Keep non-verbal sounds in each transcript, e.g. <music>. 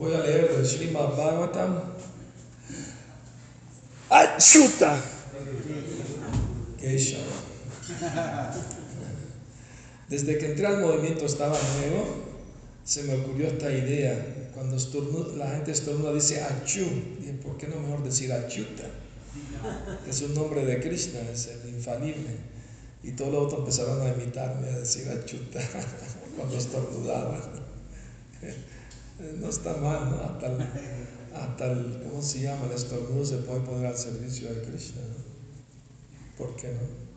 Voy a leer el Srimad Bhagavatam. Kesha. Desde que entré al movimiento estaba nuevo, se me ocurrió esta idea. Cuando estornuda- la gente estornuda dice Achu. Dije, ¿por qué no mejor decir Achyuta? Que es un nombre de Krishna, es el infalible. Y todos los otros empezaron a imitarme a decir Achyuta <laughs> cuando estornudaban. No está mal, ¿no? Hasta el, hasta el, ¿cómo se llama? El estornudo se puede poner al servicio de Krishna. ¿Por qué no?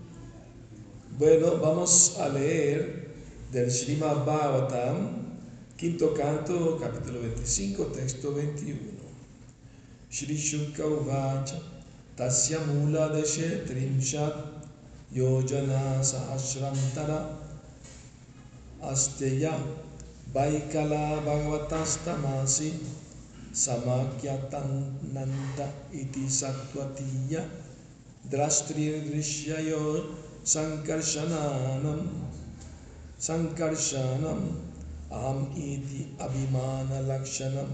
Bueno, vamos a leer del Srimad Bhagavatam, quinto canto, capítulo 25, texto 21. Shri Shukka Uvacha, Tasya Mula Deshe Trimshat, Yojana Sahasrantara, Asteya, वैकला भगवतस्तमासि समाख्यतन्नन्त इति महाराज द्रष्टृदृश्ययो सङ्कर्षणानं सङ्कर्षणम् अहम् इति अभिमानलक्षणं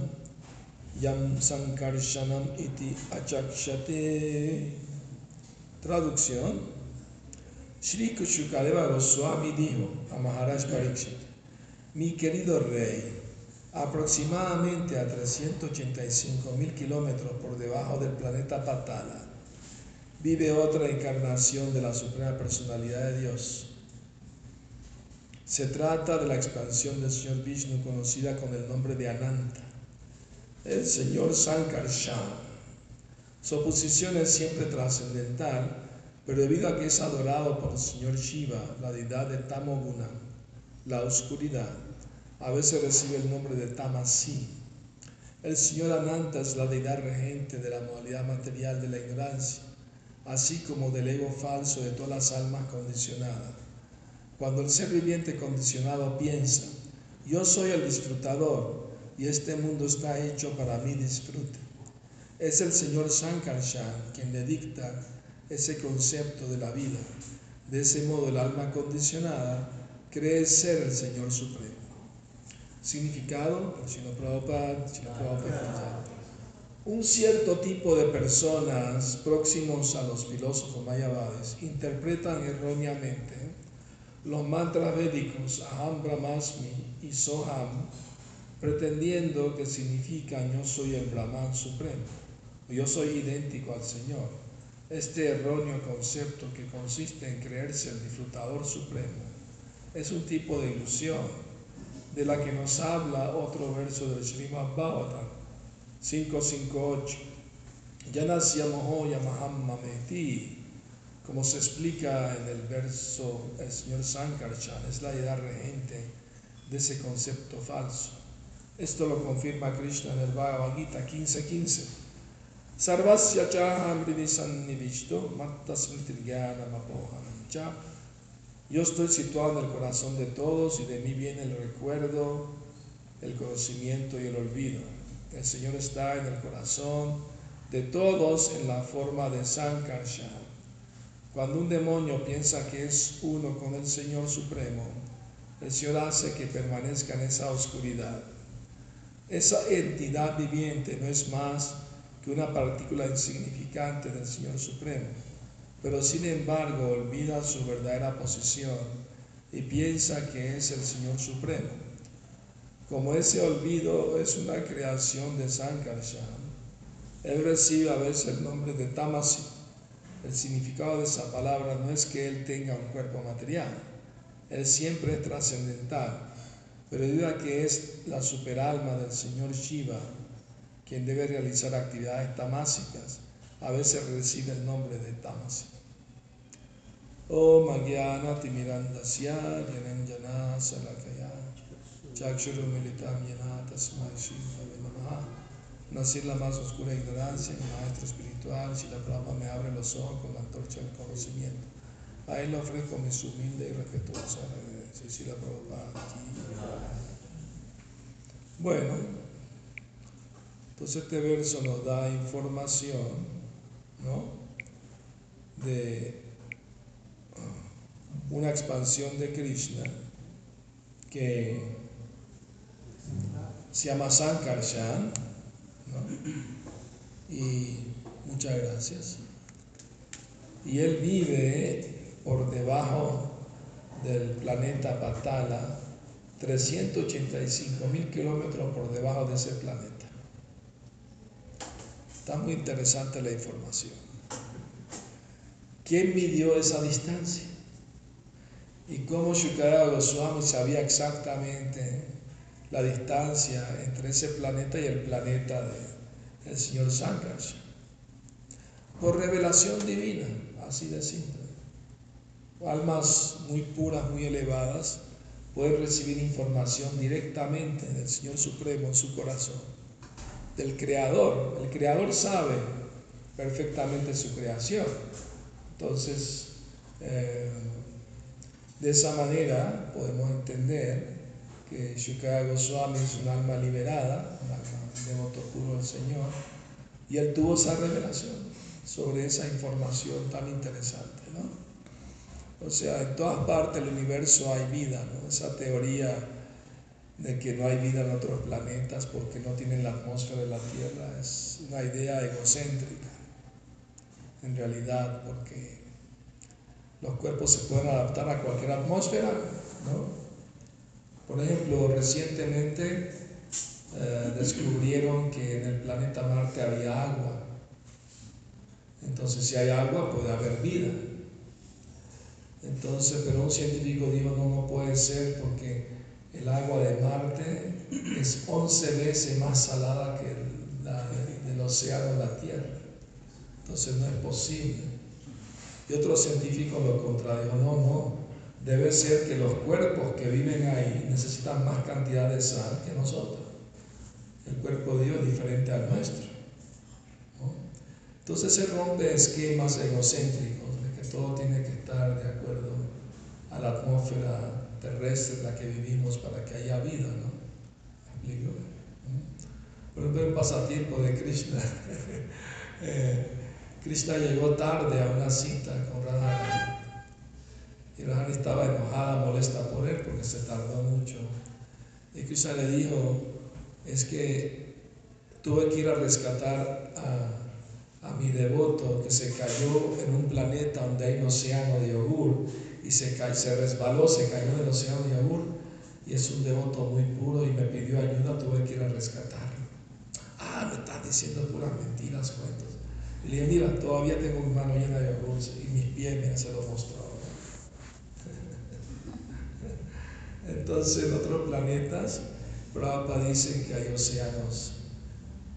यं सङ्कर्षणम् इति अचक्षते Mi querido rey aproximadamente a 385 mil kilómetros por debajo del planeta Patala vive otra encarnación de la Suprema Personalidad de Dios. Se trata de la expansión del Señor Vishnu conocida con el nombre de Ananta, el Señor Sankarshan. Su posición es siempre trascendental, pero debido a que es adorado por el Señor Shiva, la deidad de Tamoguna, la oscuridad, a veces recibe el nombre de Tamasi. El Señor Ananta es la deidad regente de la modalidad material de la ignorancia así como del ego falso de todas las almas condicionadas. Cuando el ser viviente condicionado piensa, yo soy el disfrutador y este mundo está hecho para mi disfrute, es el Señor Sankarshan quien le dicta ese concepto de la vida. De ese modo el alma condicionada cree ser el Señor Supremo. Significado, Srila Prabhupada, Srila Prabhupada. Un cierto tipo de personas próximos a los filósofos mayavades interpretan erróneamente los mantras védicos Aham Brahmasmi y Soham, pretendiendo que significan yo soy el Brahman supremo, yo soy idéntico al Señor. Este erróneo concepto que consiste en creerse el disfrutador supremo es un tipo de ilusión de la que nos habla otro verso del Srimad Bhagavatam 558. Yanasyamoho Yamaham como se explica en el verso el señor Sankarshan, es la idea regente de ese concepto falso. Esto lo confirma Krishna en el Bhagavad Gita 15:15. Sarvasya chaham nivishto mattasmritirgyanamapohanam cha. Yo estoy situado en el corazón de todos y de mí viene el recuerdo, el conocimiento y el olvido. El Señor está en el corazón de todos en la forma de Sankarshan. Cuando un demonio piensa que es uno con el Señor Supremo, el Señor hace que permanezca en esa oscuridad. Esa entidad viviente no es más que una partícula insignificante del Señor Supremo, pero sin embargo olvida su verdadera posición y piensa que es el Señor Supremo. Como ese olvido es una creación de Sankarshan, él recibe a veces el nombre de Tamasi. El significado de esa palabra no es que él tenga un cuerpo material, él siempre es trascendental, pero debido a que es la superalma del Señor Shiva quien debe realizar actividades tamásicas, a veces recibe el nombre de Tamasi. Timirandasya Yananjana Salakaya Chakshuru Militam Yana Tasmai Shri Namaha Nací la más oscura ignorancia, mi maestro espiritual, si la Prabhupada me abre los ojos con la antorcha del conocimiento. A él le ofrezco mis humildes y respetuosas reverencias. Si la Prabhupada aquí. Bueno, entonces este verso nos da información, ¿no? De una expansión de Krishna que se llama Sankarshan, y muchas gracias. Y él vive por debajo del planeta Patala, 385 mil kilómetros por debajo de ese planeta. Está muy interesante la información. ¿Quién midió esa distancia? Y cómo Shukadeva Goswami sabía exactamente la distancia entre ese planeta y el planeta del señor Sankarshan. Por revelación divina, así de simple. Almas muy puras, muy elevadas, pueden recibir información directamente del Señor Supremo en su corazón, del Creador. El Creador sabe perfectamente su creación. Entonces, eh, de esa manera podemos entender que Shukaya Goswami es un alma liberada, un alma devoto puro del Señor, y él tuvo esa revelación sobre esa información tan interesante. ¿no? O sea, en todas partes del universo hay vida, ¿no? esa teoría de que no hay vida en otros planetas porque no tienen la atmósfera de la Tierra es una idea egocéntrica, en realidad, porque los cuerpos se pueden adaptar a cualquier atmósfera, ¿no? Por ejemplo, recientemente eh, descubrieron que en el planeta Marte había agua. Entonces, si hay agua, puede haber vida. Entonces, pero un científico dijo, no, no puede ser porque el agua de Marte es 11 veces más salada que la del océano de la Tierra. Entonces, no es posible. Y otro científico lo contradijo, no, no, debe ser que los cuerpos que viven ahí necesitan más cantidad de sal que nosotros. El cuerpo de Dios es diferente al nuestro. Entonces se rompe esquemas egocéntricos de que todo tiene que estar de acuerdo a la atmósfera terrestre en la que vivimos para que haya vida, ¿no? ¿Me explico? Por ejemplo, un pasatiempo de Krishna. <laughs> eh, Krishna llegó tarde a una cita con Radharani. Y Radharani estaba enojada, molesta por él porque se tardó mucho. Y Krishna le dijo, es que tuve que ir a rescatar a, a mi devoto que se cayó en un planeta donde hay un océano de yogur y se, resbaló, se cayó en el océano de yogur y es un devoto muy puro y me pidió ayuda, tuve que ir a rescatarlo. Ah, me estás diciendo puras mentiras, cuentos. Y le dije, mira, todavía tengo mi mano llena de arroz y mis pies, mira, se lo mostró. <laughs> Entonces, en otros planetas, Prabhupada dice que hay océanos,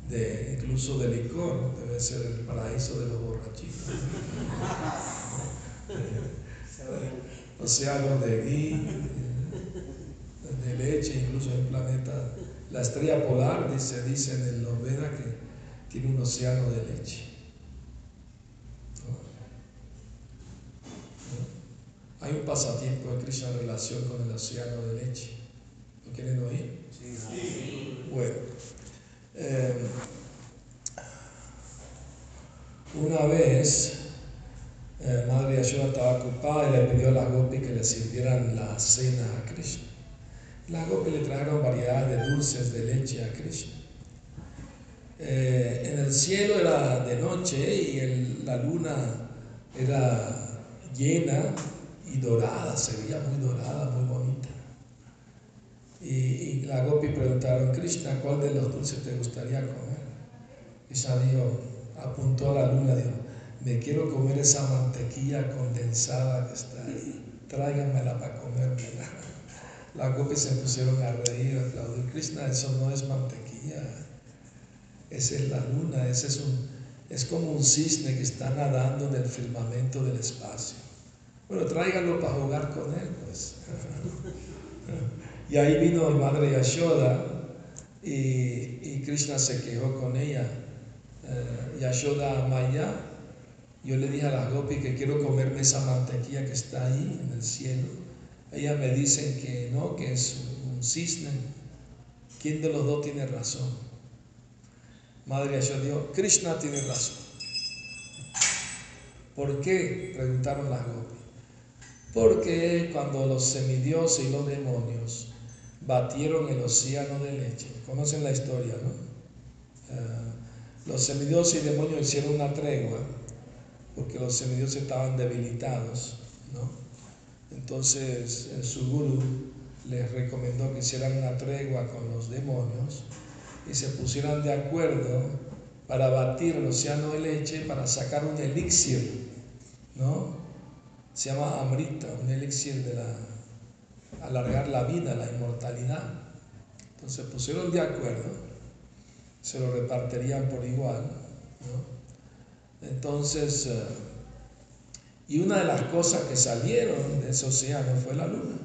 de, incluso de licor, debe ser el paraíso de los borrachitos. <laughs> océanos de gui, de leche, incluso en planeta, la estrella polar, dice, dice en los Vedas que tiene un océano de leche. Hay un pasatiempo de Krishna en relación con el océano de leche. ¿Lo quieren oír? Sí. Bueno. Eh, una vez, eh, Madre Yashoda estaba ocupada y le pidió a la Gopi que le sirvieran la cena a Krishna. La Gopi le trajeron variedades de dulces de leche a Krishna. Eh, en el cielo era de noche y la luna era llena y dorada, se veía muy dorada, muy bonita. Y, la Gopi preguntaron, Krishna, ¿cuál de los dulces te gustaría comer? Krishna dijo, apuntó a la luna, dijo, me quiero comer esa mantequilla condensada que está ahí, tráiganmela para comérmela. <laughs> La Gopi se pusieron a reír, a aplaudir, Krishna, eso no es mantequilla, esa es la luna, ese es un, es como un cisne que está nadando en el firmamento del espacio. Bueno, tráiganlo para jugar con él, pues. y ahí vino mi madre Yashoda y, Krishna se quejó con ella. Eh, Yashoda Maya, yo le dije a la Gopi que quiero comerme esa mantequilla que está ahí en el cielo. Ellas me dicen que no, que es un cisne. ¿Quién de los dos tiene razón? Madre Yashoda dijo, Krishna tiene razón. ¿Por qué? Preguntaron las Gopi. Porque cuando los semidioses y los demonios batieron el océano de leche. Conocen la historia, ¿no? Ah, los semidioses y demonios hicieron una tregua porque los semidioses estaban debilitados, ¿no? Entonces su guru les recomendó que hicieran una tregua con los demonios y se pusieran de acuerdo para batir el océano de leche para sacar un elixir, ¿no? Se llama Amrita, un elixir de la alargar la vida, la inmortalidad. Entonces pusieron de acuerdo, se lo repartirían por igual. Entonces, eh, y una de las cosas que salieron de ese océano fue la luna.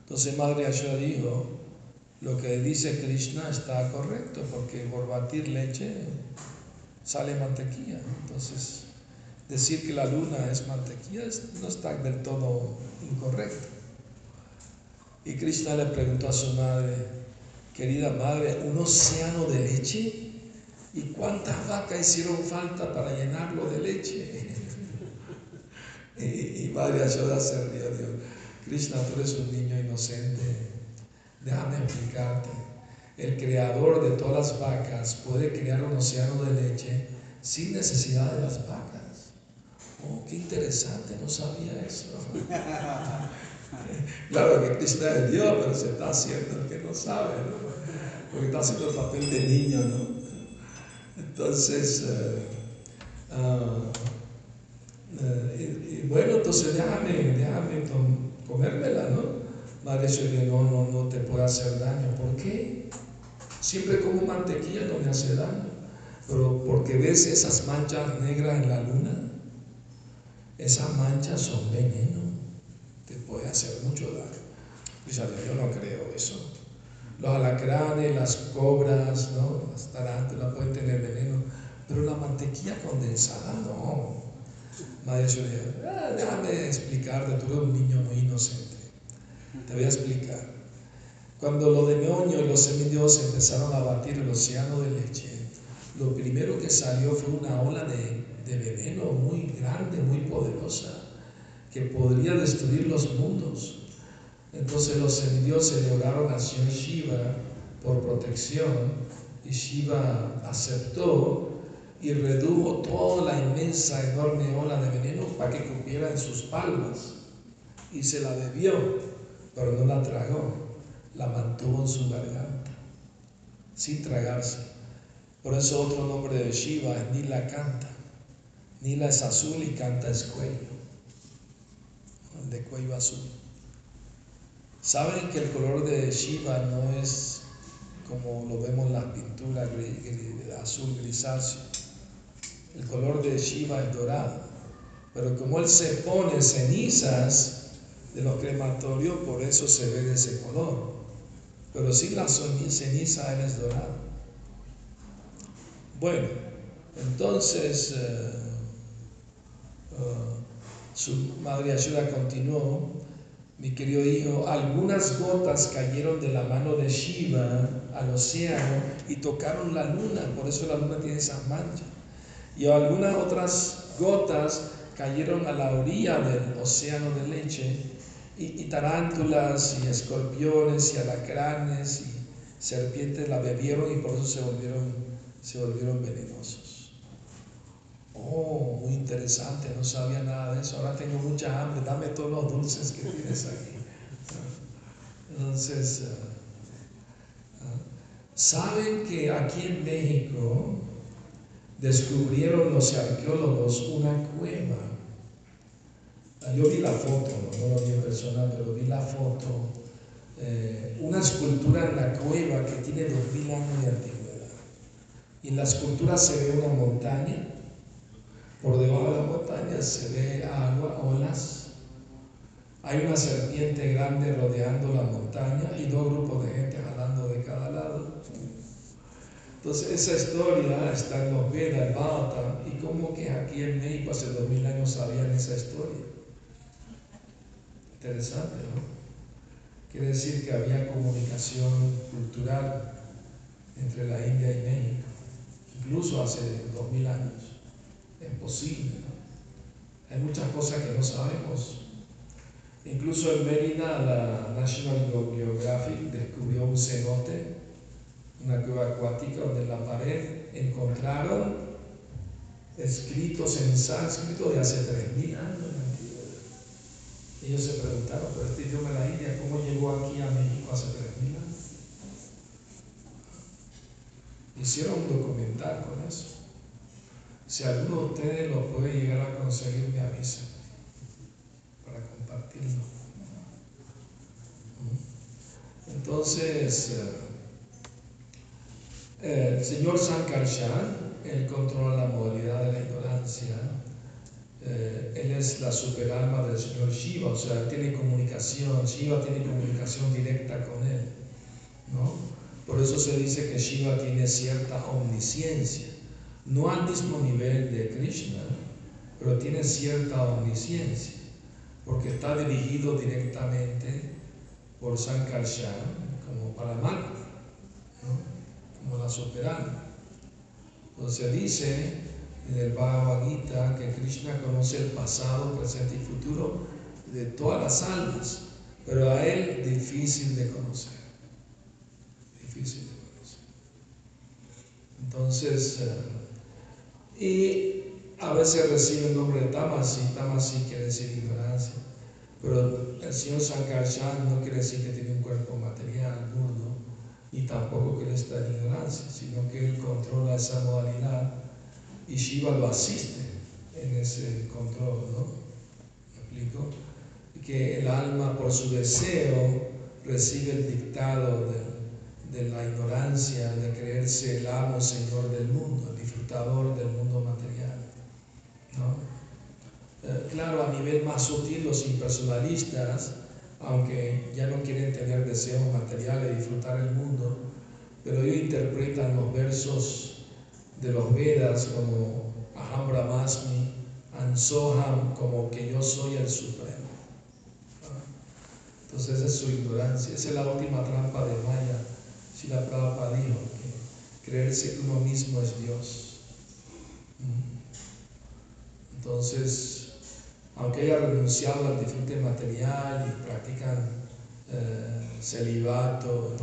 Entonces Madre Ashoda dijo, lo que dice Krishna está correcto, porque por batir leche sale mantequilla. Entonces, decir que la luna es mantequilla no está del todo incorrecto. Y Krishna le preguntó a su madre, querida madre, ¿un océano de leche? ¿Y cuántas vacas hicieron falta para llenarlo de leche? <laughs> y, Madre Ashoda se rió, dijo, Krishna, tú eres un niño inocente, déjame explicarte. El creador de todas las vacas puede crear un océano de leche sin necesidad de las vacas. Oh, qué interesante, no sabía eso. <laughs> claro que Krishna es Dios, pero se está haciendo el que no sabe, ¿no? Porque está haciendo el papel de niño, ¿no? Entonces, eh, ah, eh, bueno, entonces déjame, déjame comérmela, ¿no? Madre que no, no, no te puede hacer daño. ¿Por qué? Siempre como mantequilla no me hace daño. Pero porque ves esas manchas negras en la luna, esas manchas son veneno, te puede hacer mucho daño. Yo no creo eso. Los alacranes, las cobras, ¿no? las tarántulas pueden tener veneno, pero la mantequilla condensada no. Madre ah, déjame explicarte, tú eres un niño muy inocente. Te voy a explicar. Cuando los demonios y los semidioses empezaron a batir el océano de leche, lo primero que salió fue una ola de de veneno muy grande, muy poderosa, que podría destruir los mundos. Entonces los semidioses le oraron a Señor Shiva por protección y Shiva aceptó y redujo toda la inmensa, enorme ola de veneno para que cupiera en sus palmas y se la bebió, pero no la tragó, la mantuvo en su garganta, sin tragarse. Por eso otro nombre de Shiva es Nilakanta. Nila es azul y canta es cuello, de cuello azul. Saben que el color de Shiva no es como lo vemos en las pinturas azul grisáceo. El color de Shiva es dorado. Pero como él se pone cenizas de los crematorios, por eso se ve de ese color. Pero sin la ceniza es dorado. Bueno, entonces eh, su madre Ayuda continuó, mi querido hijo, algunas gotas cayeron de la mano de Shiva al océano y tocaron la luna, por eso la luna tiene esa mancha. Y algunas otras gotas cayeron a la orilla del océano de leche y, y tarántulas y escorpiones y alacranes y serpientes la bebieron y por eso se volvieron, se volvieron venenosos. Oh, muy interesante, no sabía nada de eso. Ahora tengo mucha hambre, dame todos los dulces que tienes aquí. Entonces, ah, ah, saben que aquí en México descubrieron los arqueólogos una cueva. Ah, yo vi la foto, no, lo vi en persona, pero vi la foto. Eh, una escultura en la cueva que tiene dos mil años de antigüedad. Y en la escultura se ve una montaña por debajo de la montaña se ve agua, olas. Hay una serpiente grande rodeando la montaña y dos grupos de gente jalando de cada lado. Entonces esa historia está en los Vedas, el y como que aquí en México hace dos mil años sabían esa historia. Interesante, ¿no? Quiere decir que había comunicación cultural entre la India y México, incluso hace dos mil años es posible. Hay muchas cosas que no sabemos. Incluso en Mérida, la National Geographic descubrió un cenote, una cueva acuática, donde en la pared encontraron escritos en sánscrito de hace 3.000 años Ellos se preguntaron, pero este idioma de la India, ¿cómo llegó aquí a México hace 3.000 años? Hicieron un documental con eso. Si alguno de ustedes lo puede llegar a conseguir, me avisa para compartirlo. Entonces, eh, el señor Sankarshan, él controla la modalidad de la ignorancia. Eh, él es la superalma del señor Shiva, o sea, tiene comunicación, Shiva tiene comunicación directa con él. ¿no? Por eso se dice que Shiva tiene cierta omnisciencia no al mismo nivel de Krishna, pero tiene cierta omnisciencia, porque está dirigido directamente por Sankarshan como Paramatma, como la soberana. Entonces dice en el Bhagavad Gita que Krishna conoce el pasado, presente y futuro de todas las almas, pero a él difícil de conocer. Difícil de conocer. Entonces, eh, y a veces recibe el nombre de Tamasi, Tamasi quiere decir ignorancia, pero el señor Sankarshan no quiere decir que tiene un cuerpo material, burdo, ni tampoco que él está en ignorancia, sino que él controla esa modalidad y Shiva lo asiste en ese control, ¿no? ¿Me explico? Que el alma por su deseo recibe el dictado de, de la ignorancia, de creerse el amo, señor del mundo, del mundo material. Eh, claro, a nivel más sutil, los impersonalistas, aunque ya no quieren tener deseos materiales y disfrutar el mundo, pero ellos interpretan los versos de los Vedas como Aham Brahmasmi, Ansoham, como que yo soy el Supremo. Entonces esa es su ignorancia, esa es la última trampa de Maya. Si la Prabhupada dijo que creerse que uno mismo es Dios. Entonces, aunque haya renunciado al disfrute material y practican eh, celibato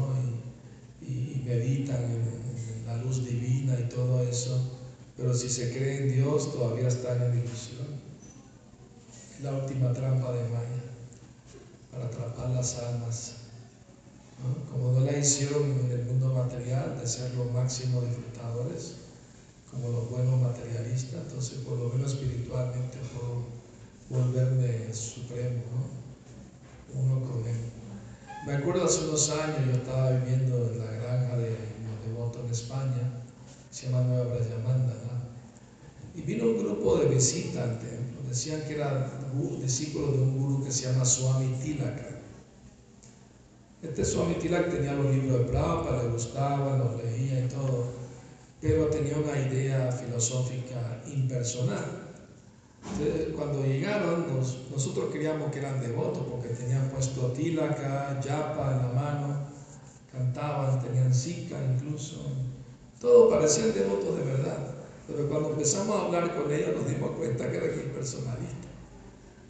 y, meditan en, la luz divina y todo eso, pero si se cree en Dios todavía están en ilusión. Es la última trampa de Maya para atrapar las almas. Como no la hicieron en el mundo material de ser los máximos disfrutadores, como los buenos materialistas, entonces por lo menos espiritualmente puedo volverme supremo, ¿no? uno con él. Me acuerdo hace unos años, yo estaba viviendo en la granja de los devotos en España, se llama Nueva Brayamanda, ¿no? y vino un grupo de visitantes, decían que eran discípulos de un gurú que se llama Swami Tilaka. Este Swami Tilak tenía los libros de Prabhupada, le gustaban, los leía y todo pero tenía una idea filosófica impersonal. Entonces, cuando llegaron, nosotros creíamos que eran devotos porque tenían puesto tilaka, yapa en la mano, cantaban, tenían zika incluso. Todo parecían devotos de verdad. Pero cuando empezamos a hablar con ellos nos dimos cuenta que eran impersonalistas.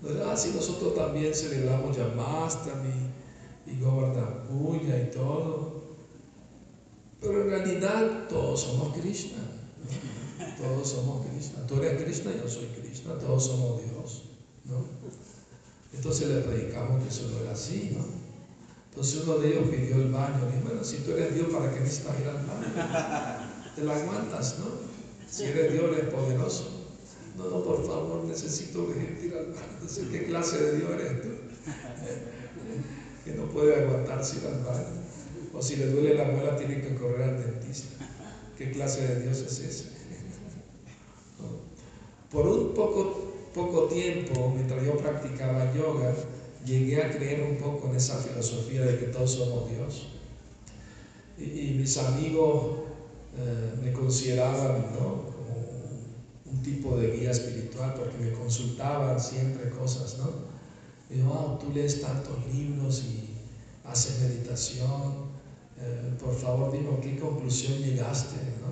Nos ah, sí, nosotros también celebramos Yamastami y Govardhan Puya y todo. Pero en realidad todos somos Krishna. Todos somos Krishna. Tú eres Krishna, yo soy Krishna, todos somos Dios. ¿no? Entonces le predicamos que eso no era así, ¿no? Entonces uno de ellos pidió el baño. Y bueno, si tú eres Dios, ¿para qué necesitas ir al baño? Te la aguantas, ¿no? Si eres Dios, eres poderoso. No, no, por favor, necesito ir al baño. Entonces, ¿qué clase de Dios eres tú? que no puede aguantarse ir al baño. O si le duele la muela, tiene que correr al dentista. ¿Qué clase de Dios es ese? Por un poco, poco tiempo, mientras yo practicaba yoga, llegué a creer un poco en esa filosofía de que todos somos Dios. Y, mis amigos eh, me consideraban como un tipo de guía espiritual porque me consultaban siempre cosas, ¿no? Y tú lees tantos libros y haces meditación eh, por favor dime qué conclusión llegaste, ¿no?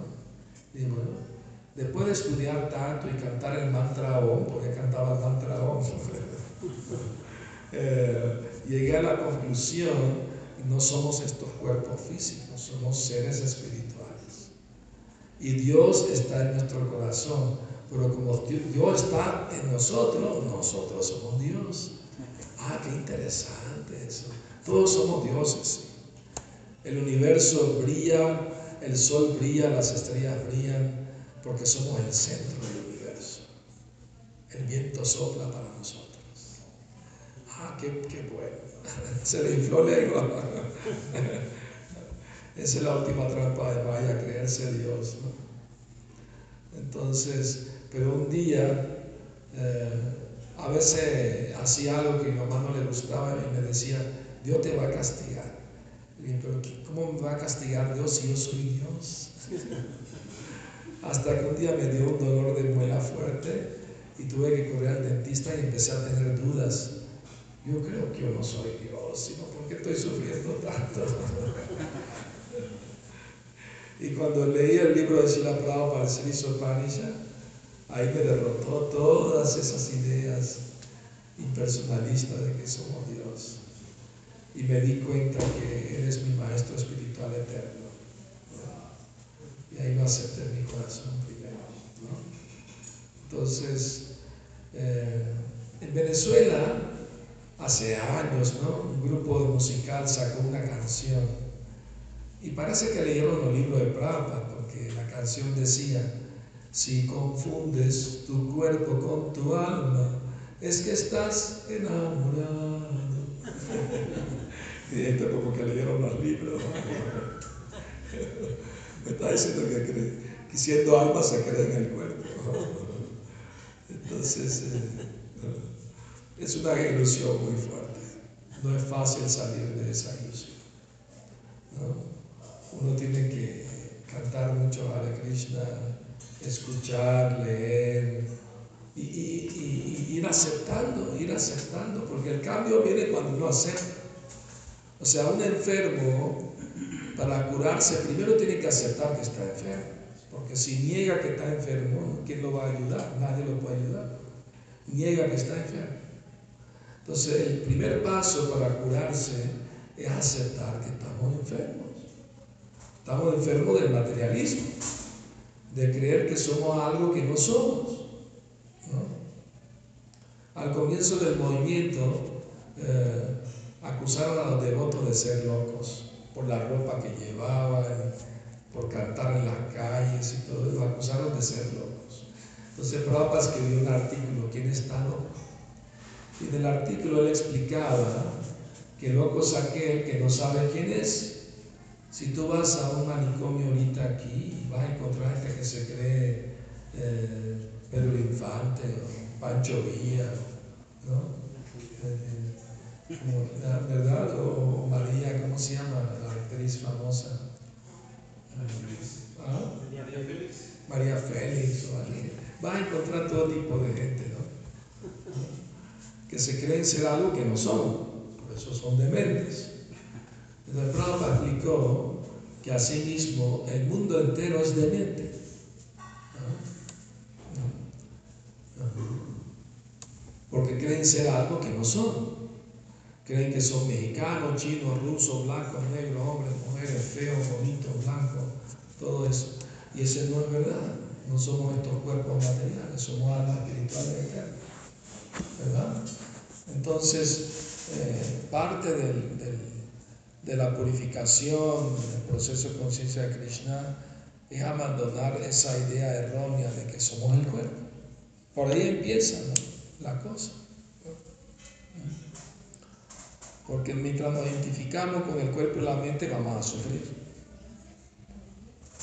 después de estudiar tanto y cantar el mantra porque cantaba el mantra OM, <laughs> eh, llegué a la conclusión no somos estos cuerpos físicos, somos seres espirituales. Y Dios está en nuestro corazón, pero como Dios está en nosotros, nosotros somos Dios. Ah, qué interesante eso. Todos somos dioses. El universo brilla, el sol brilla, las estrellas brillan, porque somos el centro del universo. El viento sopla para nosotros. Ah, qué, qué bueno. <laughs> Se le infló lengua. <laughs> Esa es la última trampa de vaya, creerse Dios. Entonces, pero un día, eh, a veces hacía algo que mi mamá no le gustaba y me decía, Dios te va a castigar. Pero ¿cómo me va a castigar Dios si yo soy Dios? Hasta que un día me dio un dolor de muela fuerte y tuve que correr al dentista y empecé a tener dudas. Yo creo que yo no soy Dios, sino porque estoy sufriendo tanto. y cuando leí el libro de Sila Prabhupada, el Sri Panisha, ahí me derrotó todas esas ideas impersonalistas de que somos Dios. Y me di cuenta que eres mi maestro espiritual eterno. Y ahí lo acepté en mi corazón primero. Entonces, eh, en Venezuela, hace años, ¿no? un grupo musical sacó una canción. Y parece que leyeron los libros de Prabhupada, porque la canción decía, si confundes tu cuerpo con tu alma, es que estás enamorado. Y esto como que leyeron los libros. Me está diciendo que, que siendo alma se cree en el cuerpo. Entonces, eh, es una ilusión muy fuerte. No es fácil salir de esa ilusión. Uno tiene que cantar mucho Hare Krishna, escuchar, leer y, ir aceptando, ir aceptando, porque el cambio viene cuando uno acepta. O sea, un enfermo para curarse primero tiene que aceptar que está enfermo, porque si niega que está enfermo, ¿quién lo va a ayudar? Nadie lo puede ayudar. Niega que está enfermo. Entonces, el primer paso para curarse es aceptar que estamos enfermos. Estamos enfermos del materialismo de creer que somos algo que no somos. Al comienzo del movimiento eh, acusaron a los devotos de ser locos por la ropa que llevaban, por cantar en las calles y todo, lo acusaron de ser locos. Entonces Prabhupada escribió un artículo, ¿quién está loco? Y en el artículo él explicaba que loco es aquel que no sabe quién es si tú vas a un manicomio ahorita aquí, vas a encontrar gente que se cree eh, Pedro Infante o Pancho Villa, ¿no? Eh, ¿Verdad? O María, ¿cómo se llama? La actriz famosa. ¿Ah? María Félix. María Félix o alguien. Vas a encontrar todo tipo de gente, ¿no? Que se creen ser algo que no son. Por eso son dementes. Entonces Prabhupada explicó que así mismo el mundo entero es demente. Porque creen ser algo que no son. Creen que son mexicanos, chinos, rusos, blancos, negros, hombres, mujeres, feos, bonitos, blancos, todo eso. Y eso no es verdad. No somos estos cuerpos materiales, somos almas espirituales eternas. ¿Verdad? Entonces, eh, parte del de la purificación, del proceso de conciencia de Krishna, es abandonar esa idea errónea de que somos el cuerpo. Por ahí empieza la cosa. Porque mientras nos identificamos con el cuerpo y la mente, vamos a sufrir.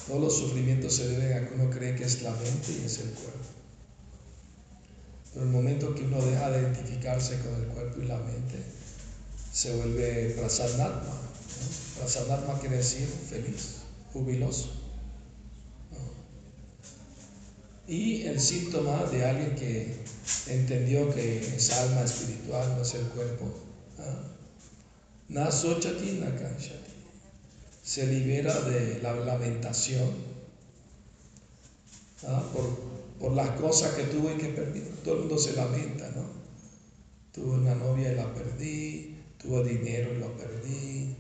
Todos los sufrimientos se deben a que uno cree que es la mente y es el cuerpo. Pero el momento que uno deja de identificarse con el cuerpo y la mente, se vuelve prasanatma, Prasanatma quiere decir feliz, jubiloso. Y el síntoma de alguien que entendió que es alma espiritual, no es el cuerpo. Se libera de la lamentación por, por las cosas que tuvo y que perdió. Todo el mundo se lamenta, ¿no? Tuve una novia y la perdí, tuve dinero y lo perdí,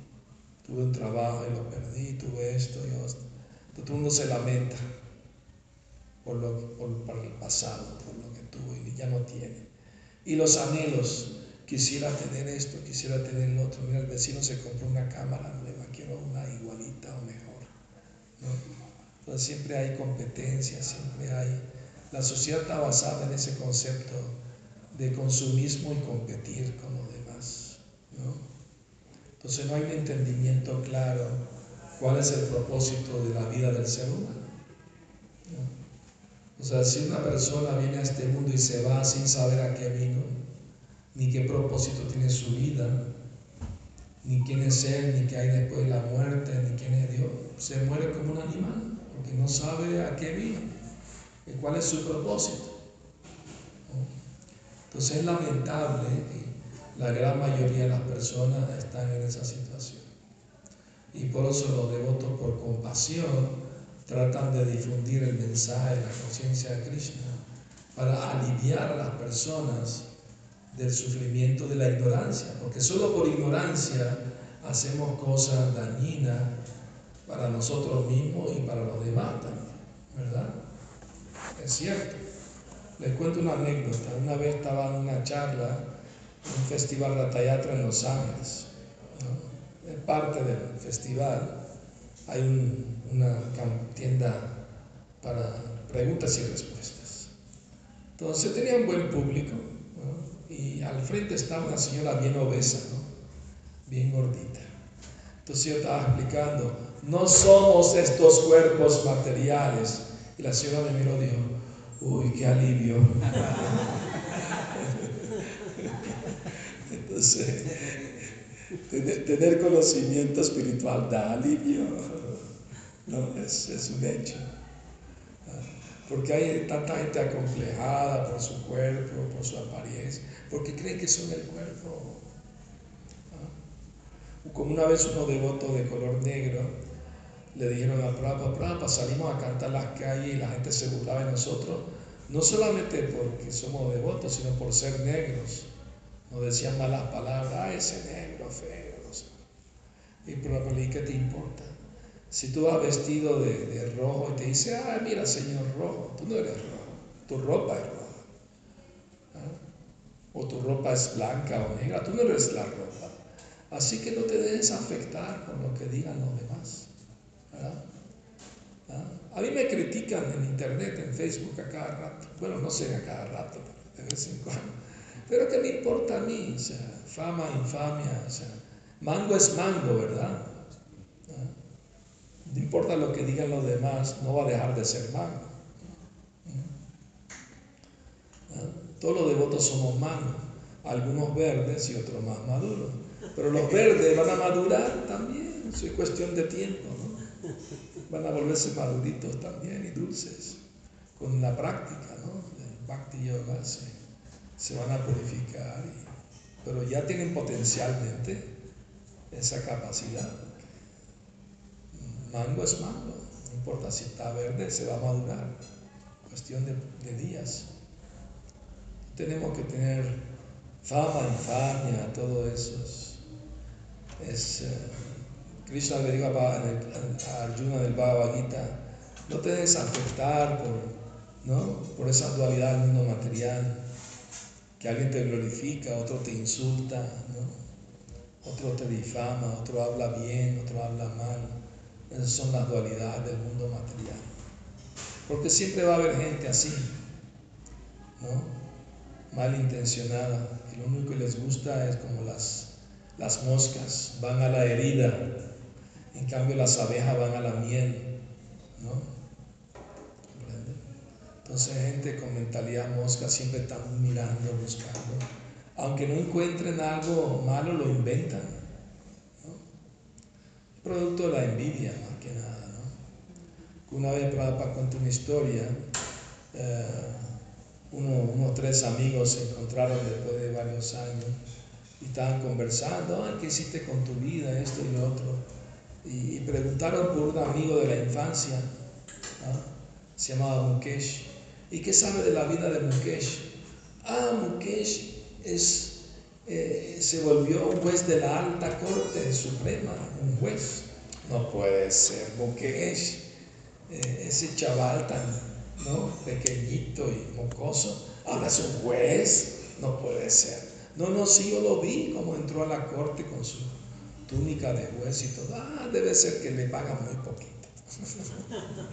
tuve un trabajo y lo perdí, tuve esto y esto. Todo el mundo se lamenta por, lo, por, el pasado, por lo que tuvo y ya no tiene. Y los anhelos, quisiera tener esto, quisiera tener lo otro. Mira, el vecino se compró una cámara nueva, quiero una igualita o mejor. Entonces siempre hay competencia, siempre hay... La sociedad está basada en ese concepto de consumismo y competir con los demás. ¿no? Entonces no hay un entendimiento claro cuál es el propósito de la vida del ser humano. O sea, si una persona viene a este mundo y se va sin saber a qué vino, ni qué propósito tiene su vida, ni quién es Él, ni qué hay después de la muerte, ni quién es Dios, se muere como un animal, porque no sabe a qué vino, y cuál es su propósito. Entonces es lamentable que la gran mayoría de las personas están en esa situación. Y por eso los devotos por compasión tratan de difundir el mensaje de la conciencia de Krishna para aliviar a las personas del sufrimiento de la ignorancia, porque solo por ignorancia hacemos cosas dañinas para nosotros mismos y para los demás también, ¿verdad? Es cierto. Les cuento una anécdota. Una vez estaba en una charla en un festival de Ratayatra en Los Ángeles. En parte del festival hay una tienda para preguntas y respuestas. Entonces tenía un buen público y al frente estaba una señora bien obesa, bien gordita. Entonces yo estaba explicando, no somos estos cuerpos materiales. Y la señora me miró y dijo, Uy, qué alivio. <laughs> Entonces, tener, conocimiento espiritual da alivio. No, es, es un hecho. Porque hay tanta gente acomplejada por su cuerpo, por su apariencia, porque creen que son el cuerpo. Como una vez uno devoto de color negro le dijeron a Prabhupada, Prabhupada, salimos a cantar las calles y la gente se burlaba de nosotros, no solamente porque somos devotos, sino por ser negros. Nos decían malas palabras, ah, ese negro feo. Y Prabhupada ¿qué te importa? Si tú vas vestido de, rojo y te dice, ah, mira, señor rojo, tú no eres rojo, tu ropa es roja. O tu ropa es blanca o negra, tú no eres la ropa. Así que no te dejes afectar con lo que digan los demás. ¿Ah? A mí me critican en internet, en Facebook a cada rato. Bueno, no sé a cada rato, de vez en cuando. Pero ¿qué me importa a mí? Fama, infamia, o sea, mango es mango, ¿verdad? ¿Ah? No importa lo que digan los demás, no va a dejar de ser mango. ¿Ah? Todos los devotos somos mangos, algunos verdes y otros más maduros. Pero los verdes van a madurar también, es cuestión de tiempo van a volverse maduritos también y dulces con la práctica ¿no? del Bhakti Yoga se, van a purificar, pero ya tienen potencialmente esa capacidad. Mango es mango, no importa si está verde, se va a madurar, cuestión de, días. Tenemos que tener fama, infamia, todo eso. Es, eh, Krishna le dijo a, Arjuna del Bhagavad Gita, no te dejes afectar por, ¿no? por esa dualidad del mundo material, que alguien te glorifica, otro te insulta, otro te difama, otro habla bien, otro habla mal. Esas son las dualidades del mundo material. Porque siempre va a haber gente así, ¿no? malintencionada, y lo único que les gusta es como las, las moscas, van a la herida en cambio las abejas van a la miel, ¿no? Entonces gente con mentalidad mosca siempre están mirando, buscando. Aunque no encuentren algo malo, lo inventan. ¿No? Producto de la envidia, más que nada. ¿no? Una vez para contar una historia, eh, unos tres amigos se encontraron después de varios años y estaban conversando, ¿qué hiciste con tu vida? Esto y lo otro y, preguntaron por un amigo de la infancia, se llamaba Mukesh. ¿Y qué sabe de la vida de Mukesh? Ah, Mukesh es eh, se volvió un juez de la alta corte suprema, un juez. No puede ser, porque es eh, ese chaval tan ¿no? pequeñito y mocoso, ahora es un juez, no puede ser. No, no, sí, yo lo vi como entró a la corte con su túnica de juez y todo. Ah, debe ser que le pagan muy poquito. <laughs>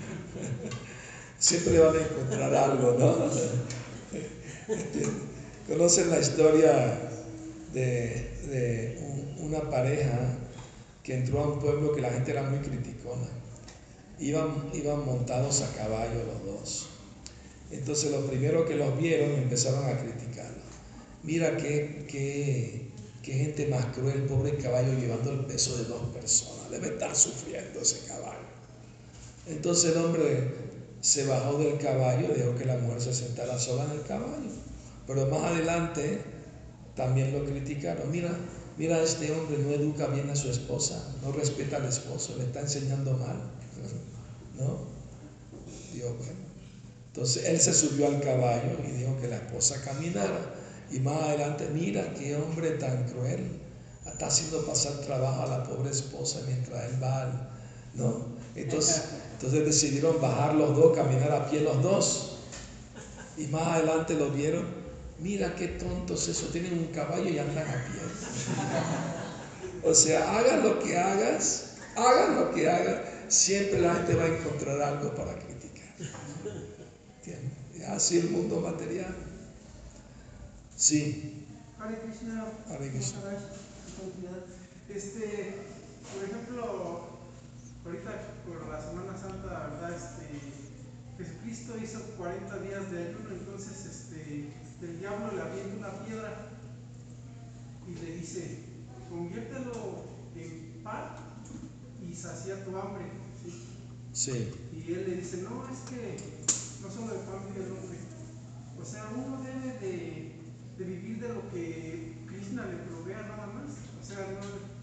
Siempre van a encontrar algo, ¿no? <laughs> Conocen la historia de, una pareja que entró a un pueblo que la gente era muy criticona. Iban, iban montados a caballo los dos. Entonces los primeros que los vieron empezaron a criticarlo. Mira qué, qué, qué gente más cruel, pobre caballo llevando el peso de dos personas. Debe estar sufriendo ese caballo. Entonces el hombre se bajó del caballo dejó que la mujer se sentara sola en el caballo. Pero más adelante también lo criticaron. Mira, mira, este hombre no educa bien a su esposa, no respeta al esposo, le está enseñando mal. ¿No? Dios, bueno. Entonces él se subió al caballo y dijo que la esposa caminara. Y más adelante, mira qué hombre tan cruel. Está haciendo pasar trabajo a la pobre esposa mientras él va, ¿no? Entonces, entonces decidieron bajar los dos, caminar a pie los dos. Y más adelante lo vieron. Mira qué tontos eso, tienen un caballo y andan a pie. O sea, hagan lo que hagas, hagan lo que hagas, siempre la gente va a encontrar algo para criticar. ¿Entiendes? Así el mundo material. Sí. Hare Krishna. Hare Krishna. Este, por ejemplo, ahorita por la Semana Santa, ¿verdad? Este, Jesucristo hizo 40 días de ayuno, entonces este, el diablo le avienta una piedra y le dice, conviértelo en pan y sacia tu hambre. ¿sí? Y él le dice, no, es que no solo el pan vive el hombre. O sea, uno debe de, de, vivir de lo que Krishna le provea nada más. O sea, no,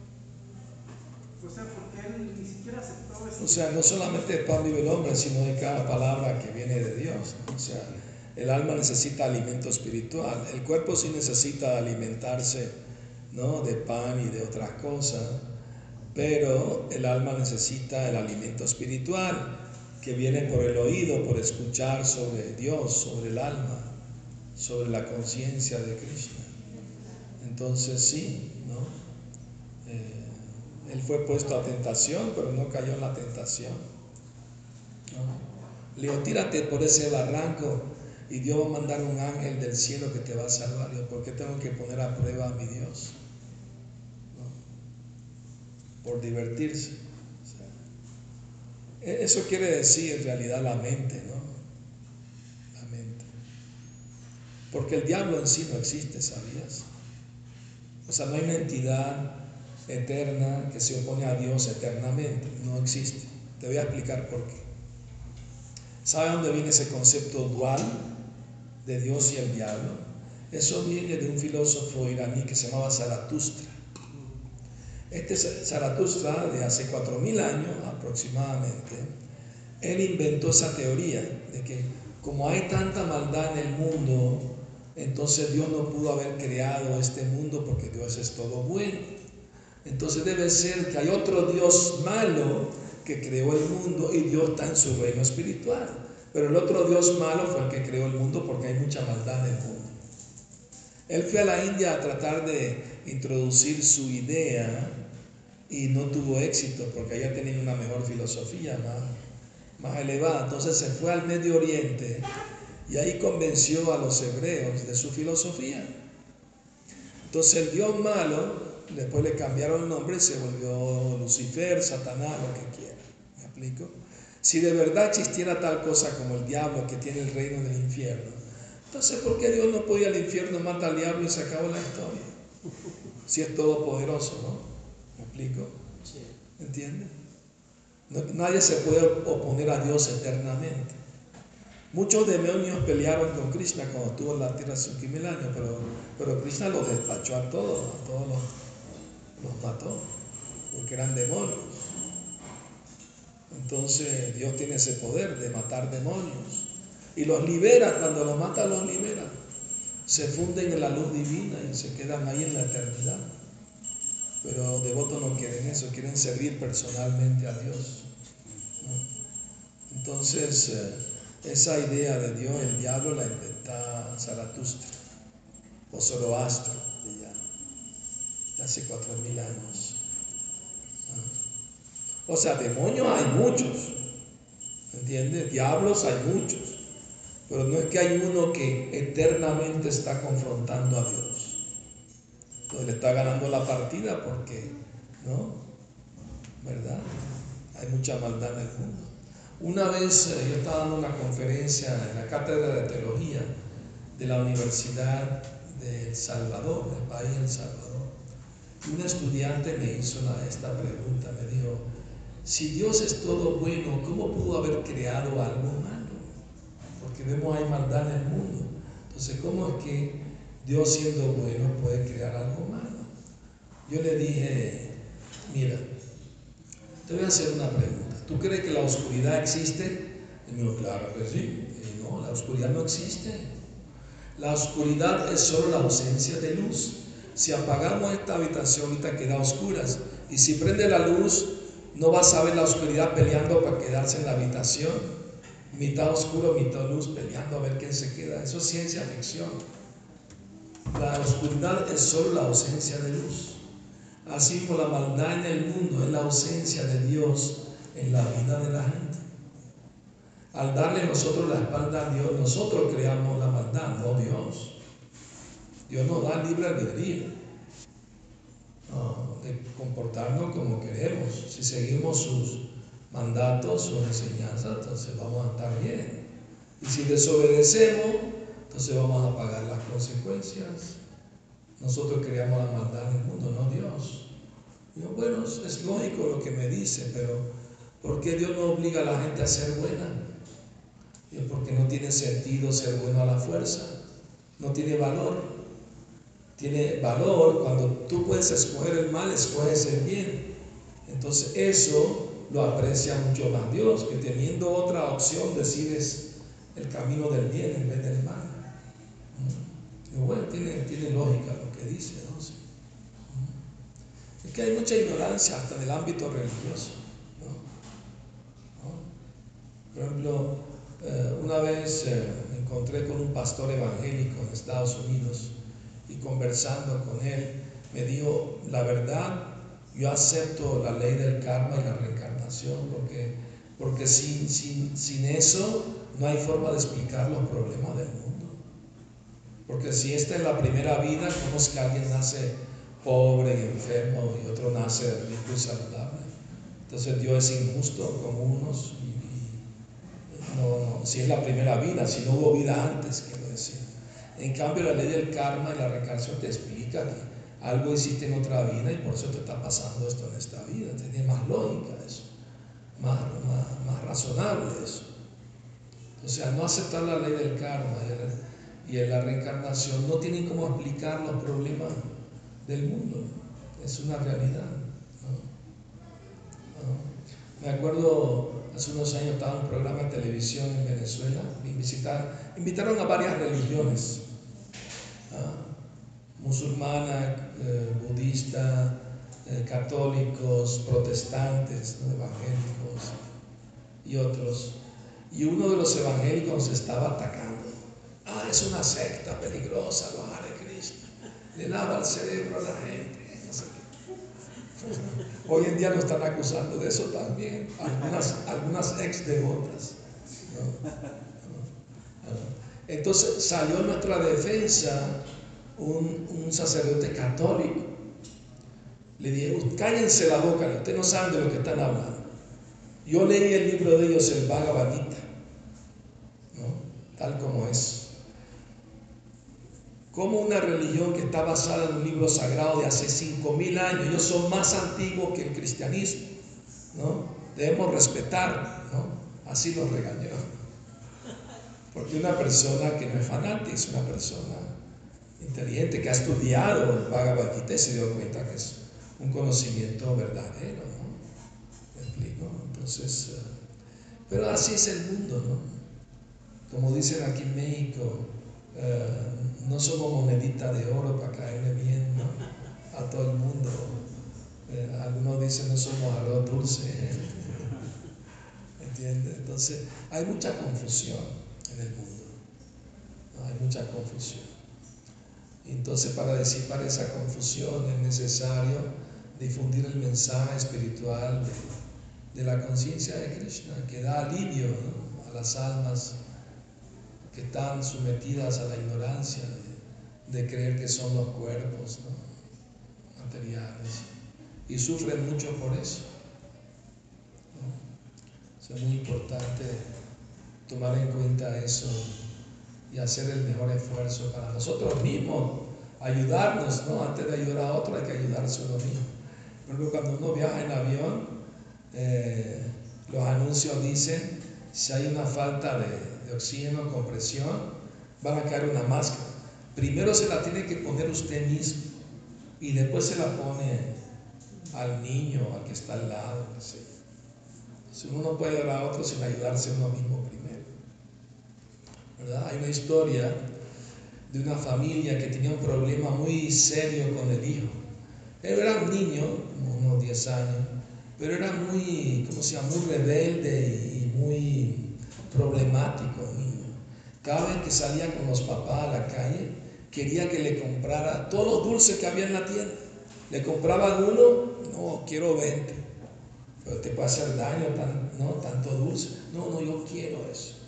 o sea, porque él ni siquiera aceptó eso. O sea, no solamente de pan vive el hombre, sino de cada palabra que viene de Dios. O sea, el alma necesita alimento espiritual. El cuerpo sí necesita alimentarse ¿no? de pan y de otras cosas, pero el alma necesita el alimento espiritual que viene por el oído, por escuchar sobre Dios, sobre el alma, sobre la conciencia de Krishna. Entonces sí, ¿no? Eh, él fue puesto a tentación, pero no cayó en la tentación. Le dijo, tírate por ese barranco y Dios va a mandar un ángel del cielo que te va a salvar. ¿por qué tengo que poner a prueba a mi Dios? Por divertirse. E-, eso quiere decir en realidad la mente, ¿no? La mente. Porque el diablo en sí no existe, ¿sabías? O sea, no hay una entidad eterna que se opone a Dios eternamente. No existe. Te voy a explicar por qué. ¿Sabe dónde viene ese concepto dual de Dios y el diablo? Eso viene de un filósofo iraní que se llamaba Zaratustra. Este Zaratustra, de hace cuatro mil años aproximadamente, él inventó esa teoría de que como hay tanta maldad en el mundo, entonces Dios no pudo haber creado este mundo porque Dios es todo bueno. Entonces debe ser que hay otro Dios malo que creó el mundo y Dios está en su reino espiritual. Pero el otro Dios malo fue el que creó el mundo porque hay mucha maldad en el mundo. Él fue a la India a tratar de introducir su idea y no tuvo éxito porque allá tenían una mejor filosofía más, más elevada. Entonces se fue al Medio Oriente y ahí convenció a los hebreos de su filosofía. Entonces el Dios malo Después le cambiaron el nombre y se volvió Lucifer, Satanás, lo que quiera. ¿Me explico? Si de verdad existiera tal cosa como el diablo que tiene el reino del infierno, entonces ¿por qué Dios no puede ir al infierno, mata al diablo y se acabó la historia? Si es todopoderoso, ¿no? ¿Me explico? ¿Entiendes? nadie se puede oponer a Dios eternamente. Muchos demonios pelearon con Krishna cuando estuvo en la tierra hace mil años, pero, pero Krishna los despachó a todos, a todos los los mató, porque eran demonios. Entonces Dios tiene ese poder de matar demonios y los libera, cuando los mata los libera. se funden en la luz divina y se quedan ahí en la eternidad. Pero devotos no quieren eso, quieren servir personalmente a Dios. Entonces, eh, esa idea de Dios, el diablo la inventa Zaratustra o Zoroastro, de hace cuatro mil años. O sea, demonios hay muchos, ¿entiendes? Diablos hay muchos, pero no es que hay uno que eternamente está confrontando a Dios. Entonces le está ganando la partida porque, ¿no? ¿Verdad? Hay mucha maldad en el mundo. Una vez eh, yo estaba dando una conferencia en la cátedra de teología de la Universidad de El Salvador, del país El Salvador. Y un estudiante me hizo esta pregunta, me dijo, si Dios es todo bueno, ¿cómo pudo haber creado algo malo? Porque vemos hay maldad en el mundo. Entonces, ¿cómo es que Dios siendo bueno puede crear algo malo? Yo le dije, mira, te voy a hacer una pregunta. ¿Tú crees que la oscuridad existe? Y me dijo, claro que sí. Y no, la oscuridad no existe. La oscuridad es solo la ausencia de luz. Si apagamos esta habitación, ahorita queda a oscuras. Y si prende la luz, no vas a ver la oscuridad peleando para quedarse en la habitación. Mitad oscuro, mitad luz, peleando a ver quién se queda. Eso es ciencia ficción. La oscuridad es solo la ausencia de luz. Así como la maldad en el mundo es la ausencia de Dios en la vida de la gente. Al darle nosotros la espalda a Dios, nosotros creamos la maldad, no Dios. Dios nos da libre albedrío de comportarnos como queremos. Si seguimos sus mandatos, sus enseñanzas, entonces vamos a estar bien. Y si desobedecemos, entonces vamos a pagar las consecuencias. Nosotros creamos la maldad en el mundo, no Dios. bueno, es lógico lo que me dice, pero ¿por qué Dios no obliga a la gente a ser buena? porque no tiene sentido ser bueno a la fuerza, no tiene valor. Tiene valor cuando tú puedes escoger el mal, escoges el bien. Entonces eso lo aprecia mucho más Dios, que teniendo otra opción decides el camino del bien en vez del mal. Y bueno, tiene, tiene lógica lo que dice, ¿no? Es que hay mucha ignorancia hasta en el ámbito religioso. Por ejemplo, eh, una vez eh, encontré con un pastor evangélico en Estados Unidos conversando con él, me dijo, la verdad, yo acepto la ley del karma y la reencarnación porque, porque sin, sin, sin eso no hay forma de explicar los problemas del mundo. Porque si esta es la primera vida, ¿cómo es que alguien nace pobre y enfermo y otro nace rico y saludable? Entonces Dios es injusto con unos no, si es la primera vida, si no hubo vida antes. En cambio, la ley del karma y la reencarnación te explica que algo hiciste en otra vida y por eso te está pasando esto en esta vida. Tiene más lógica eso, más, más, razonable eso. O sea, no aceptar la ley del karma y, la reencarnación no tienen cómo explicar los problemas del mundo. Es una realidad. Me acuerdo hace unos años estaba en un programa de televisión en Venezuela, invitaron a varias religiones, musulmana, eh, budista, eh, católicos, protestantes, evangélicos y otros. Y uno de los evangélicos estaba atacando. Ah, es una secta peligrosa, los Hare Cristo. Le lava el cerebro a la gente. Hoy en día nos están acusando de eso también, algunas, algunas ex devotas. Entonces salió en nuestra defensa un, sacerdote católico. Le dije, cállense la boca, ustedes no saben de lo que están hablando. Yo leí el libro de ellos, el Bhagavad Gita, tal como es como una religión que está basada en un libro sagrado de hace 5.000 años, ellos son más antiguos que el cristianismo, ¿no? Debemos respetar, ¿no? Así lo regañó. Porque una persona que no es fanática, es una persona inteligente, que ha estudiado el Bhagavad Gita y se dio cuenta que es un conocimiento verdadero, ¿no? ¿Me explico? Entonces, eh, pero así es el mundo, ¿no? Como dicen aquí en México, eh, no somos monedita de oro para caerle bien a todo el mundo. Eh, algunos dicen no somos arroz dulce. <laughs> ¿Entiendes? Entonces hay mucha confusión en el mundo. Hay mucha confusión. Entonces para disipar esa confusión es necesario difundir el mensaje espiritual de, la conciencia de Krishna, que da alivio a las almas que están sometidas a la ignorancia de, creer que son los cuerpos materiales y sufren mucho por eso. Es muy importante tomar en cuenta eso y hacer el mejor esfuerzo para nosotros mismos, ayudarnos, ¿no? Antes de ayudar a otro hay que ayudarse uno mismo. Pero cuando uno viaja en avión, eh, los anuncios dicen, si hay una falta de, oxígeno, compresión, van a caer una máscara. Primero se la tiene que poner usted mismo y después se la pone al niño, al que está al lado, Si uno no puede ayudar a otro sin ayudarse uno mismo hay una historia de una familia que tenía un problema muy serio con el hijo. Él era un niño, unos 10 años, pero era muy, ¿cómo se llama? Muy rebelde y muy problemático niño. Cada vez que salía con los papás a la calle, quería que le comprara todos los dulces que había en la tienda. Le compraba uno, no, quiero 20. Pero te puede hacer daño, no, tanto dulce. No, no, yo quiero eso.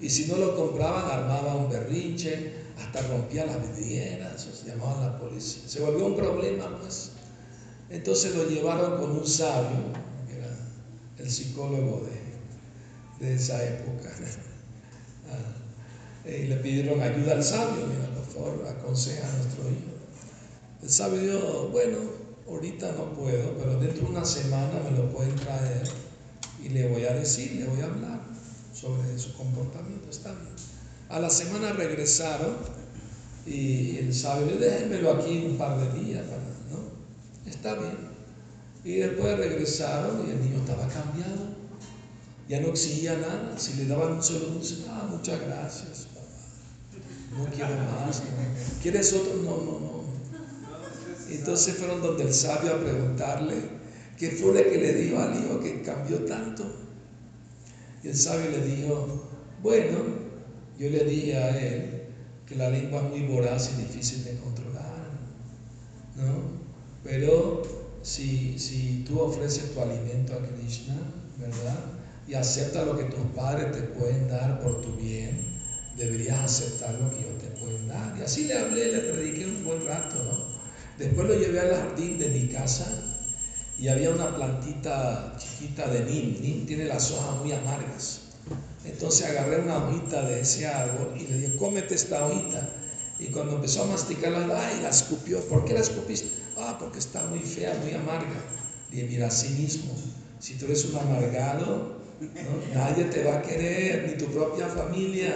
Y si no lo compraban, armaba un berrinche, hasta rompía las vidrieras, se llamaban la policía. Se volvió un problema, pues. Entonces lo llevaron con un sabio, que era el psicólogo de, esa época. <laughs> Ah, y le pidieron ayuda al sabio, mira, por favor, aconseja a nuestro hijo. El sabio dijo, bueno, ahorita no puedo, pero dentro de una semana me lo pueden traer y le voy a decir, le voy a hablar sobre su comportamiento. Está bien. A la semana regresaron y el sabio, déjenmelo aquí un par de días, ¿no? Está bien. Y después regresaron y el niño estaba cambiado. Ya no exigía nada. Si le daban un solo dulce, ah, muchas gracias, papá. No quiero más. ¿Quieres otro? No, no, no. Entonces fueron donde el sabio a preguntarle qué fue lo que le dijo al hijo que cambió tanto. Y el sabio le dijo, bueno, yo le dije a él que la lengua es muy voraz y difícil de controlar, ¿no? Pero si, si tú ofreces tu alimento a Krishna, ¿verdad? Y acepta lo que tus padres te pueden dar por tu bien, deberías aceptar lo que ellos te pueden dar. Y así le hablé, le prediqué un buen rato, ¿no? Después lo llevé al jardín de mi casa y había una plantita chiquita de nim. Nim tiene las hojas muy amargas. Entonces agarré una hojita de ese árbol y le dije, cómete esta hojita. Y cuando empezó a masticarla, ay, la escupió. ¿Por qué la escupiste? Ah, porque está muy fea, muy amarga. Le dije, mira, así mismo, si tú eres un amargado, nadie te va a querer, ni tu propia familia.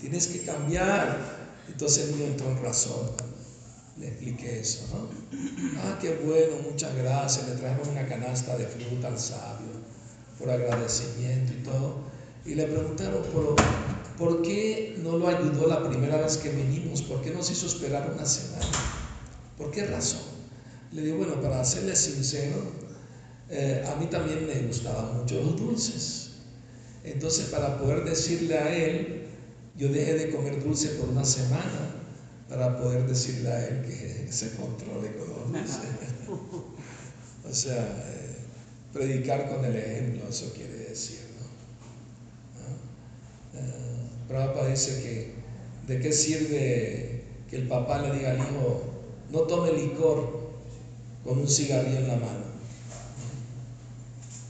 Tienes que cambiar. Entonces el entró en razón le expliqué eso, ¿no? Ah, qué bueno, muchas gracias. Le trajeron una canasta de fruta al sabio por agradecimiento y todo. Y le preguntaron, ¿por, ¿por qué no lo ayudó la primera vez que vinimos? ¿Por qué nos hizo esperar una semana? ¿Por qué razón? Le digo, bueno, para serle sincero, eh, a mí también me gustaban mucho los dulces. Entonces, para poder decirle a él, yo dejé de comer dulce por una semana para poder decirle a él que <laughs> se controle con los <laughs> o sea, eh, predicar con el ejemplo, eso quiere decir. ¿no? Eh, Prabhupada dice que de qué sirve que el papá le diga al hijo, no tome licor con un cigarrillo en la mano,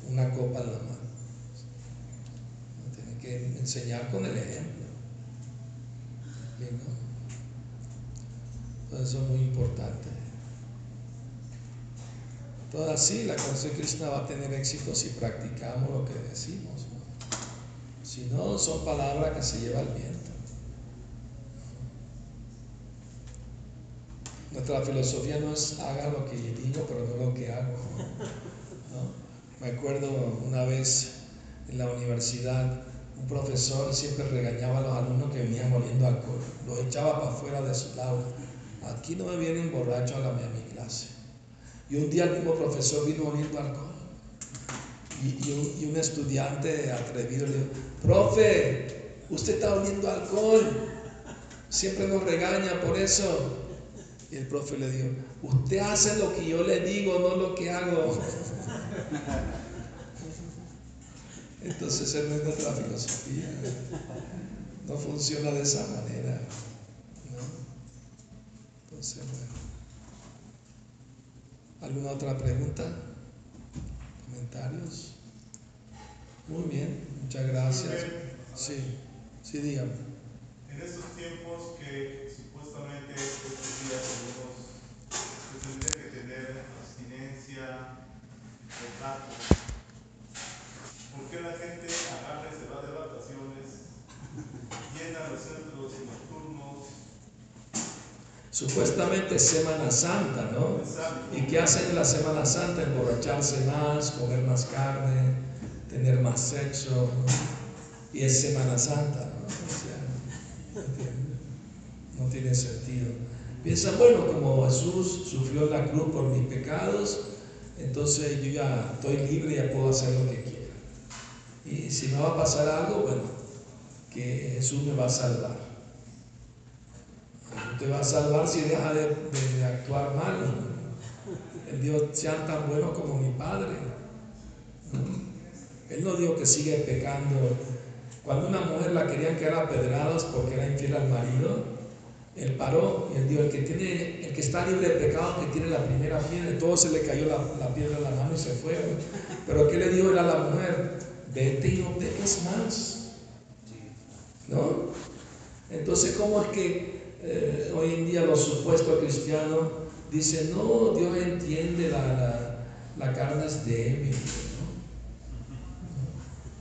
una copa en la mano. Tiene que enseñar con el ejemplo. Eso es muy importante. Todo así, la conciencia Krishna va a tener éxito si practicamos lo que decimos. Si no, son palabras que se lleva el viento. Nuestra filosofía no es haga lo que digo, pero no lo que hago. Me acuerdo una vez en la universidad un profesor siempre regañaba a los alumnos que venían oliendo alcohol, los echaba para afuera de su aula. Aquí no me vienen borrachos a, la, a mi clase. Y un día el mismo profesor vino oliendo alcohol. Y, y, un, y un estudiante atrevido le dijo, profe, usted está oliendo alcohol, siempre nos regaña por eso. Y el profe le dijo, usted hace lo que yo le digo, no lo que hago. Entonces esa no es nuestra filosofía. No funciona de esa manera. ¿Alguna otra pregunta? ¿Comentarios? Muy bien, muchas gracias. Sí, sí, dígame. En estos tiempos que supuestamente estos días tenemos, se tendría que tener abstinencia, retrato. ¿Por qué la gente agarra y se va de vacaciones, <laughs> llena los centros? Supuestamente es Semana Santa, ¿no? ¿Y qué hacen en la Semana Santa? Emborracharse más, comer más carne, tener más sexo. Y es Semana Santa, ¿no? O sea, no tiene, sentido. Piensan, bueno, como Jesús sufrió en la cruz por mis pecados, entonces yo ya estoy libre, ya puedo hacer lo que quiera. Y si me va a pasar algo, bueno, que Jesús me va a salvar. Te va a salvar si deja de, de- actuar mal. El Dios sean tan bueno como mi Padre. Él no dijo que sigue pecando. Cuando una mujer la querían quedar a pedradas porque era infiel al marido, él paró y él dijo, el que, tiene, el que está libre de pecado, que tiene la primera piedra, todo se le cayó la, la piedra en la mano y se fue. Pero ¿qué le dijo él a la mujer? Vete y no peques más. ¿No? Entonces, ¿cómo es que eh, hoy en día los supuestos cristianos dicen, no, Dios entiende, la, la, carne es débil?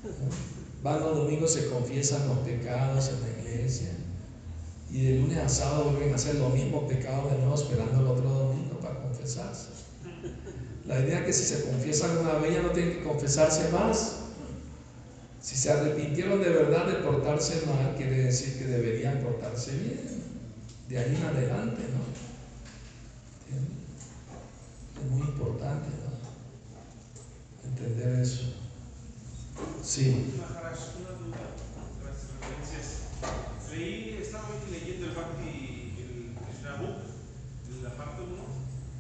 ¿No? Van los domingos, se confiesan los pecados en la iglesia. Y de lunes a sábado vuelven a hacer los mismos pecados de nuevo, esperando el otro domingo para confesarse. La idea es que si se confiesan una vez ya no tienen que confesarse más. Si se arrepintieron de verdad de portarse mal, quiere decir que deberían portarse bien. De ahí en adelante, ¿no? Es muy importante, ¿no? Entender eso. Sí. Maharaj, una duda, gracias referencias. Leí, estaba leyendo el Bhakti, el la parte 1,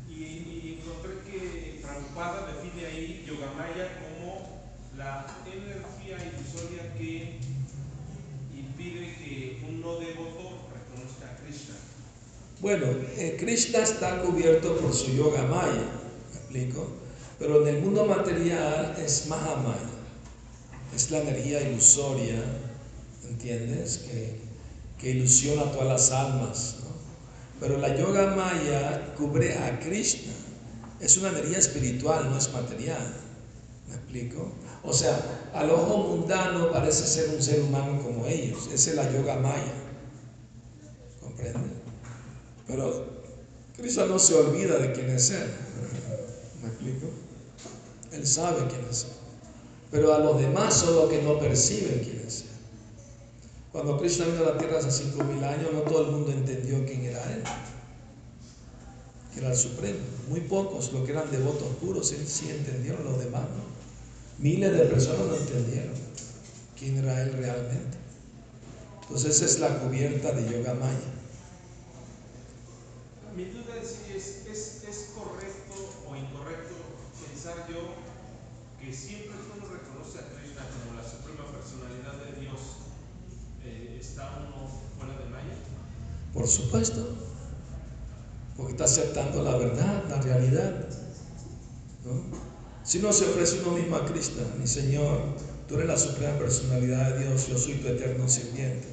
y, encontré que Prabhupada define ahí Yogamaya como la energía ilusoria que impide que un no devoto. Bueno, eh, Krishna está cubierto por su yoga maya, ¿me explico? Pero en el mundo material es Mahamaya, es la energía ilusoria, ¿entiendes? Que, que ilusiona a todas las almas, ¿no? Pero la yoga maya cubre a Krishna, es una energía espiritual, no es material, ¿me explico? O sea, al ojo mundano parece ser un ser humano como ellos, esa es la yoga maya, ¿comprende? Pero Cristo no se olvida de quién es Él. ¿Me explico? Él sabe quién es Él. Pero a los demás son los que no perciben quién es Él. Cuando Cristo vino a la tierra hace 5.000 años, no todo el mundo entendió quién era Él. Que era el Supremo. Muy pocos, los que eran devotos puros, Él sí entendieron, los demás no. Miles de personas no entendieron quién era Él realmente. Entonces esa es la cubierta de Yoga Maya. Mi duda es si es, es, correcto o incorrecto pensar yo que siempre que uno reconoce a Krishna como la suprema personalidad de Dios, eh, está uno fuera de Maya. Por supuesto, porque está aceptando la verdad, la realidad. Si no se ofrece uno mismo a Cristo, mi Señor, tú eres la suprema personalidad de Dios, yo soy tu eterno sirviente.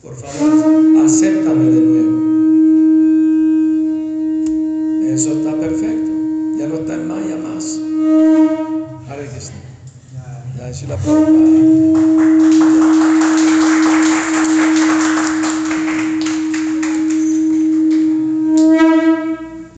Por favor, acéptame de nuevo. Eso está perfecto, ya no está en Maya más. Hare Krishna. Ya, Shila Prabhupada.